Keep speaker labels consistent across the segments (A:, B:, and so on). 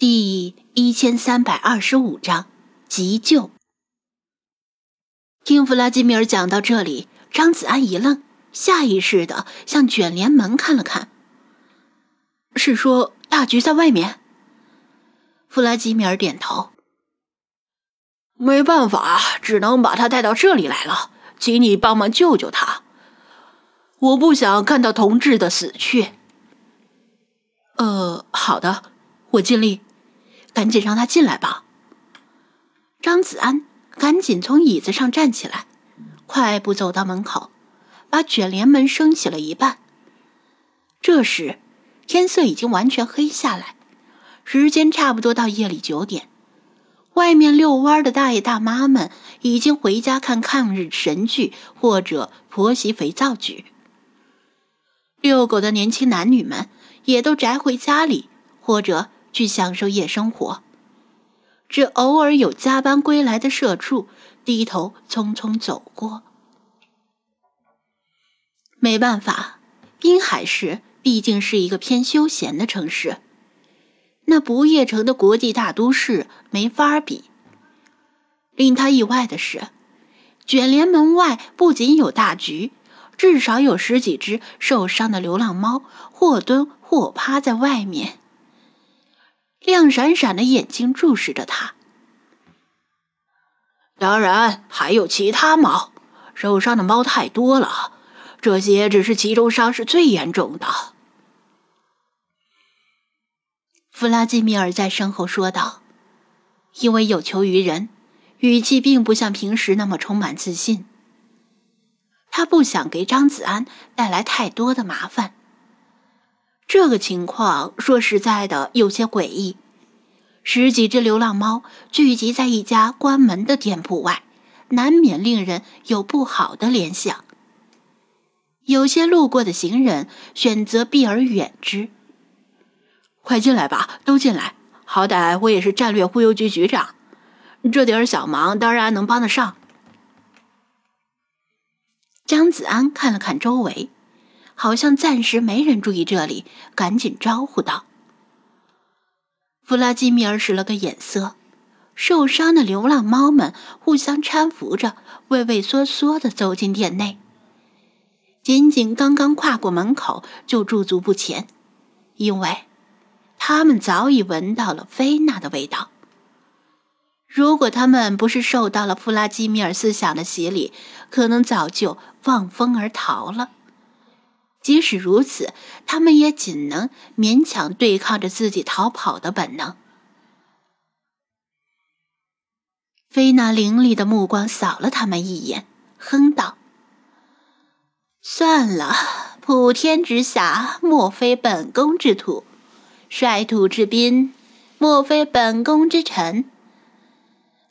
A: 第一千三百二十五章急救。听弗拉基米尔讲到这里，张子安一愣，下意识的向卷帘门看了看。是说大局在外面？弗拉基米尔点头。
B: 没办法，只能把他带到这里来了，请你帮忙救救他。我不想看到同志的死去。
A: 呃，好的，我尽力。赶紧让他进来吧。张子安赶紧从椅子上站起来，快步走到门口，把卷帘门升起了一半。这时，天色已经完全黑下来，时间差不多到夜里九点。外面遛弯的大爷大妈们已经回家看抗日神剧或者婆媳肥皂剧，遛狗的年轻男女们也都宅回家里或者。去享受夜生活，只偶尔有加班归来的社畜低头匆匆走过。没办法，滨海市毕竟是一个偏休闲的城市，那不夜城的国际大都市没法比。令他意外的是，卷帘门外不仅有大橘，至少有十几只受伤的流浪猫，或蹲或趴在外面。亮闪闪的眼睛注视着他。
B: 当然，还有其他猫，受伤的猫太多了，这些只是其中伤势最严重的。
A: 弗拉基米尔在身后说道，因为有求于人，语气并不像平时那么充满自信。他不想给张子安带来太多的麻烦。这个情况说实在的有些诡异，十几只流浪猫聚集在一家关门的店铺外，难免令人有不好的联想。有些路过的行人选择避而远之。
B: 快进来吧，都进来，好歹我也是战略忽悠局局长，这点小忙当然能帮得上。
A: 张子安看了看周围。好像暂时没人注意这里，赶紧招呼道：“弗拉基米尔使了个眼色，受伤的流浪猫们互相搀扶着，畏畏缩缩的走进店内。仅仅刚刚跨过门口，就驻足不前，因为他们早已闻到了菲娜的味道。如果他们不是受到了弗拉基米尔思想的洗礼，可能早就望风而逃了。”即使如此，他们也仅能勉强对抗着自己逃跑的本能。菲娜凌厉的目光扫了他们一眼，哼道：“算了，普天之下莫非本宫之土，率土之滨莫非本宫之臣。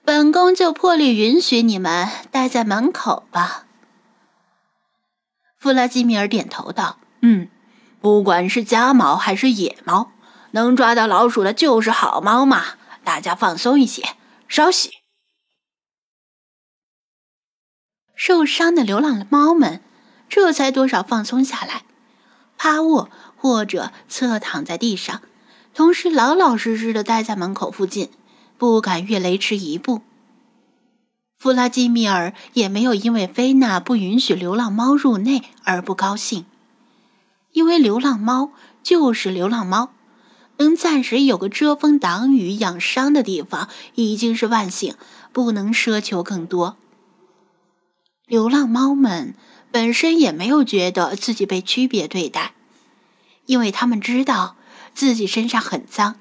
A: 本宫就破例允许你们待在门口吧。”弗拉基米尔点头道：“
B: 嗯，不管是家猫还是野猫，能抓到老鼠的就是好猫嘛。大家放松一些，稍息。”
A: 受伤的流浪猫们这才多少放松下来，趴卧或者侧躺在地上，同时老老实实的待在门口附近，不敢越雷池一步。弗拉基米尔也没有因为菲娜不允许流浪猫入内而不高兴，因为流浪猫就是流浪猫，能暂时有个遮风挡雨、养伤的地方已经是万幸，不能奢求更多。流浪猫们本身也没有觉得自己被区别对待，因为他们知道自己身上很脏，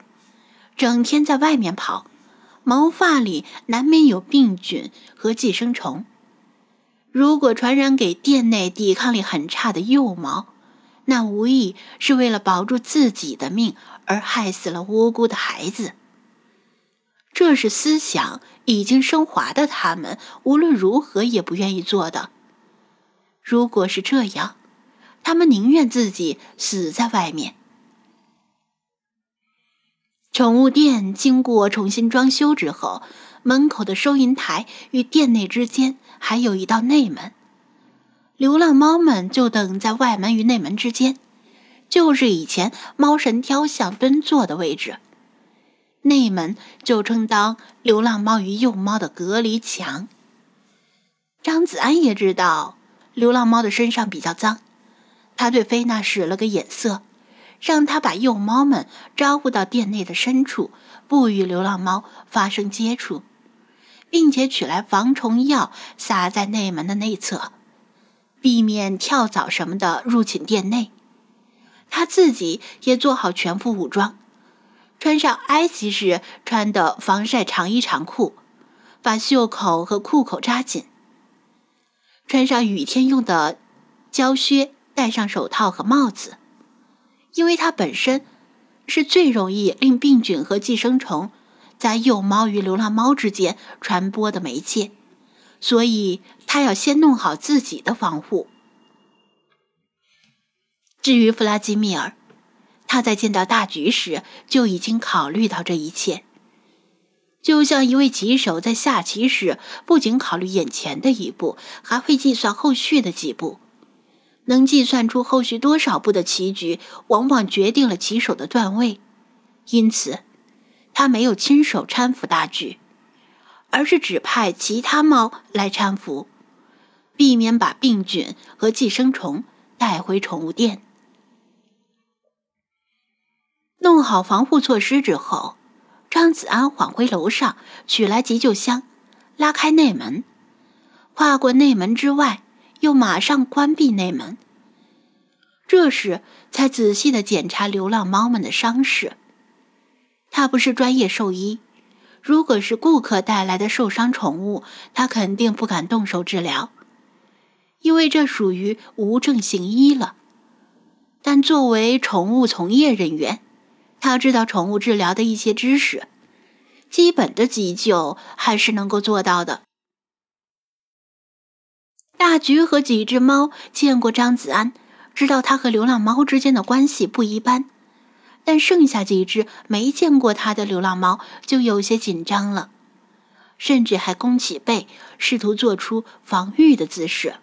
A: 整天在外面跑。毛发里难免有病菌和寄生虫，如果传染给店内抵抗力很差的幼毛，那无疑是为了保住自己的命而害死了无辜的孩子。这是思想已经升华的他们无论如何也不愿意做的。如果是这样，他们宁愿自己死在外面。宠物店经过重新装修之后，门口的收银台与店内之间还有一道内门，流浪猫们就等在外门与内门之间，就是以前猫神雕像蹲坐的位置。内门就充当流浪猫与幼猫的隔离墙。张子安也知道流浪猫的身上比较脏，他对菲娜使了个眼色，让他把幼猫们招呼到店内的深处，不与流浪猫发生接触，并且取来防虫药撒在内门的内侧，避免跳蚤什么的入侵店内。他自己也做好全副武装。穿上埃及时穿的防晒长衣长裤，把袖口和裤口扎紧。穿上雨天用的胶靴，戴上手套和帽子，因为它本身是最容易令病菌和寄生虫在幼猫与流浪猫之间传播的媒介，所以他要先弄好自己的防护。至于弗拉基米尔。他在见到大局时就已经考虑到这一切，就像一位棋手在下棋时不仅考虑眼前的一步，还会计算后续的几步。能计算出后续多少步的棋局，往往决定了棋手的段位。因此，他没有亲手搀扶大局，而是指派其他猫来搀扶，避免把病菌和寄生虫带回宠物店。弄好防护措施之后，张子安缓回楼上，取来急救箱，拉开内门，跨过内门之外，又马上关闭内门。这时才仔细的检查流浪猫们的伤势。他不是专业兽医，如果是顾客带来的受伤宠物，他肯定不敢动手治疗，因为这属于无证行医了。但作为宠物从业人员，他知道宠物治疗的一些知识，基本的急救还是能够做到的。大橘和几只猫见过张子安，知道他和流浪猫之间的关系不一般，但剩下几只没见过他的流浪猫就有些紧张了，甚至还弓起背，试图做出防御的姿势。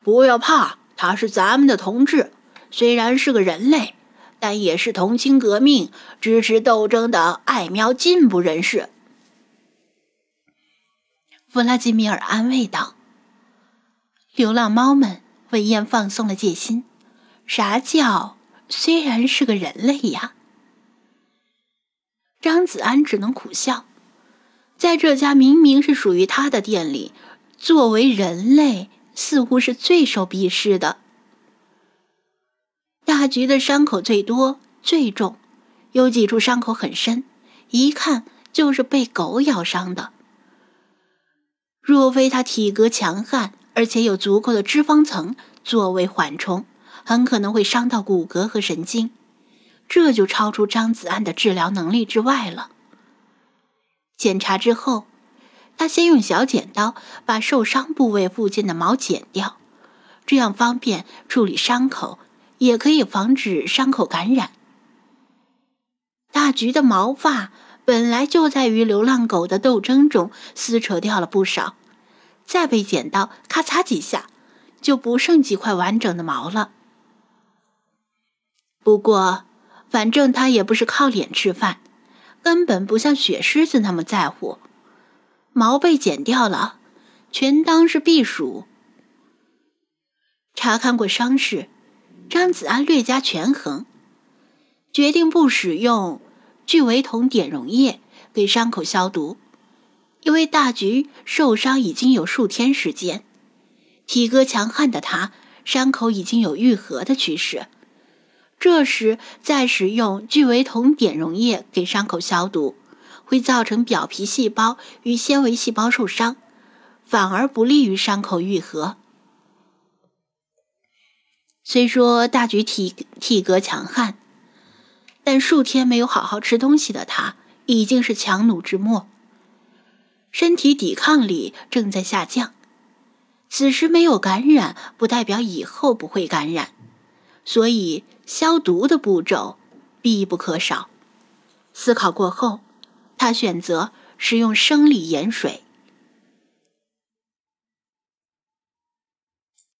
B: 不要怕，他是咱们的同志，虽然是个人类。但也是同情革命、支持斗争的爱喵进步人士。
A: 弗拉基米尔安慰道：“流浪猫们闻言放松了戒心。啥叫虽然是个人类呀？”张子安只能苦笑，在这家明明是属于他的店里，作为人类似乎是最受鄙视的。大橘的伤口最多最重，有几处伤口很深，一看就是被狗咬伤的。若非他体格强悍，而且有足够的脂肪层作为缓冲，很可能会伤到骨骼和神经，这就超出张子安的治疗能力之外了。检查之后，他先用小剪刀把受伤部位附近的毛剪掉，这样方便处理伤口。也可以防止伤口感染。大橘的毛发本来就在与流浪狗的斗争中撕扯掉了不少，再被剪刀咔嚓几下，就不剩几块完整的毛了。不过，反正他也不是靠脸吃饭，根本不像雪狮子那么在乎。毛被剪掉了，全当是避暑。查看过伤势。张子安略加权衡，决定不使用聚维酮碘溶液给伤口消毒，因为大橘受伤已经有数天时间，体格强悍的他伤口已经有愈合的趋势。这时再使用聚维酮碘溶液给伤口消毒，会造成表皮细胞与纤维细胞受伤，反而不利于伤口愈合。虽说大橘体体格强悍，但数天没有好好吃东西的他已经是强弩之末，身体抵抗力正在下降。此时没有感染，不代表以后不会感染，所以消毒的步骤必不可少。思考过后，他选择使用生理盐水。